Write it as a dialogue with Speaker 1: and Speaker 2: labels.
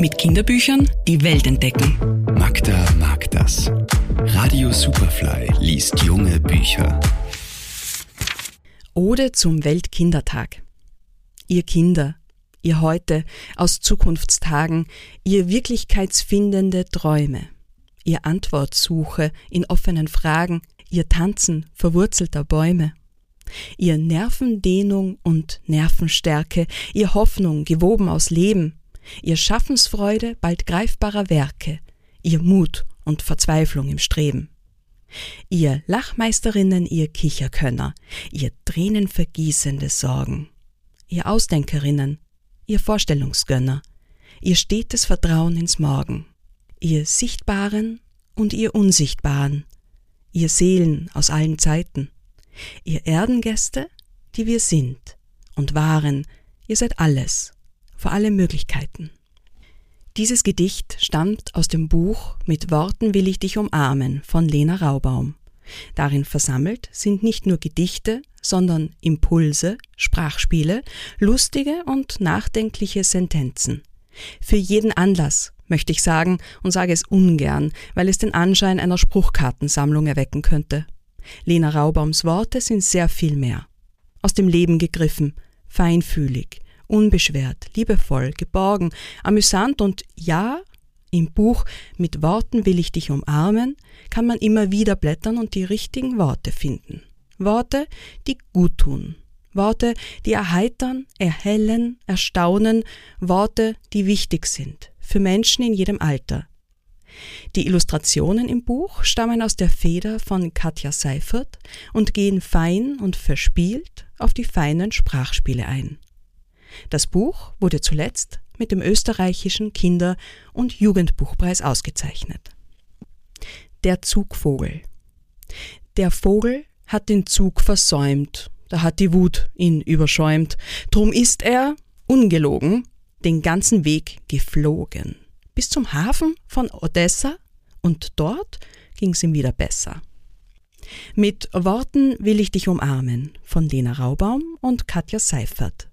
Speaker 1: Mit Kinderbüchern die Welt entdecken.
Speaker 2: Magda mag das. Radio Superfly liest junge Bücher.
Speaker 1: Ode zum Weltkindertag. Ihr Kinder, ihr heute aus Zukunftstagen, ihr wirklichkeitsfindende Träume, ihr Antwortsuche in offenen Fragen, ihr Tanzen verwurzelter Bäume, ihr Nervendehnung und Nervenstärke, ihr Hoffnung gewoben aus Leben, ihr Schaffensfreude bald greifbarer Werke, ihr Mut und Verzweiflung im Streben. Ihr Lachmeisterinnen, ihr Kicherkönner, ihr tränenvergießende Sorgen, ihr Ausdenkerinnen, ihr Vorstellungsgönner, ihr stetes Vertrauen ins Morgen, ihr Sichtbaren und ihr Unsichtbaren, ihr Seelen aus allen Zeiten, ihr Erdengäste, die wir sind und waren, ihr seid alles, vor alle Möglichkeiten. Dieses Gedicht stammt aus dem Buch Mit Worten will ich dich umarmen von Lena Raubaum. Darin versammelt sind nicht nur Gedichte, sondern Impulse, Sprachspiele, lustige und nachdenkliche Sentenzen. Für jeden Anlass, möchte ich sagen, und sage es ungern, weil es den Anschein einer Spruchkartensammlung erwecken könnte. Lena Raubaums Worte sind sehr viel mehr. Aus dem Leben gegriffen, feinfühlig, unbeschwert, liebevoll, geborgen, amüsant und ja, im Buch Mit Worten will ich dich umarmen kann man immer wieder blättern und die richtigen Worte finden. Worte, die gut tun. Worte, die erheitern, erhellen, erstaunen, Worte, die wichtig sind für Menschen in jedem Alter. Die Illustrationen im Buch stammen aus der Feder von Katja Seifert und gehen fein und verspielt auf die feinen Sprachspiele ein. Das Buch wurde zuletzt mit dem österreichischen Kinder- und Jugendbuchpreis ausgezeichnet. Der Zugvogel. Der Vogel hat den Zug versäumt, da hat die Wut ihn überschäumt, drum ist er, ungelogen, den ganzen Weg geflogen, bis zum Hafen von Odessa, und dort ging's ihm wieder besser. Mit Worten will ich dich umarmen von Lena Raubaum und Katja Seifert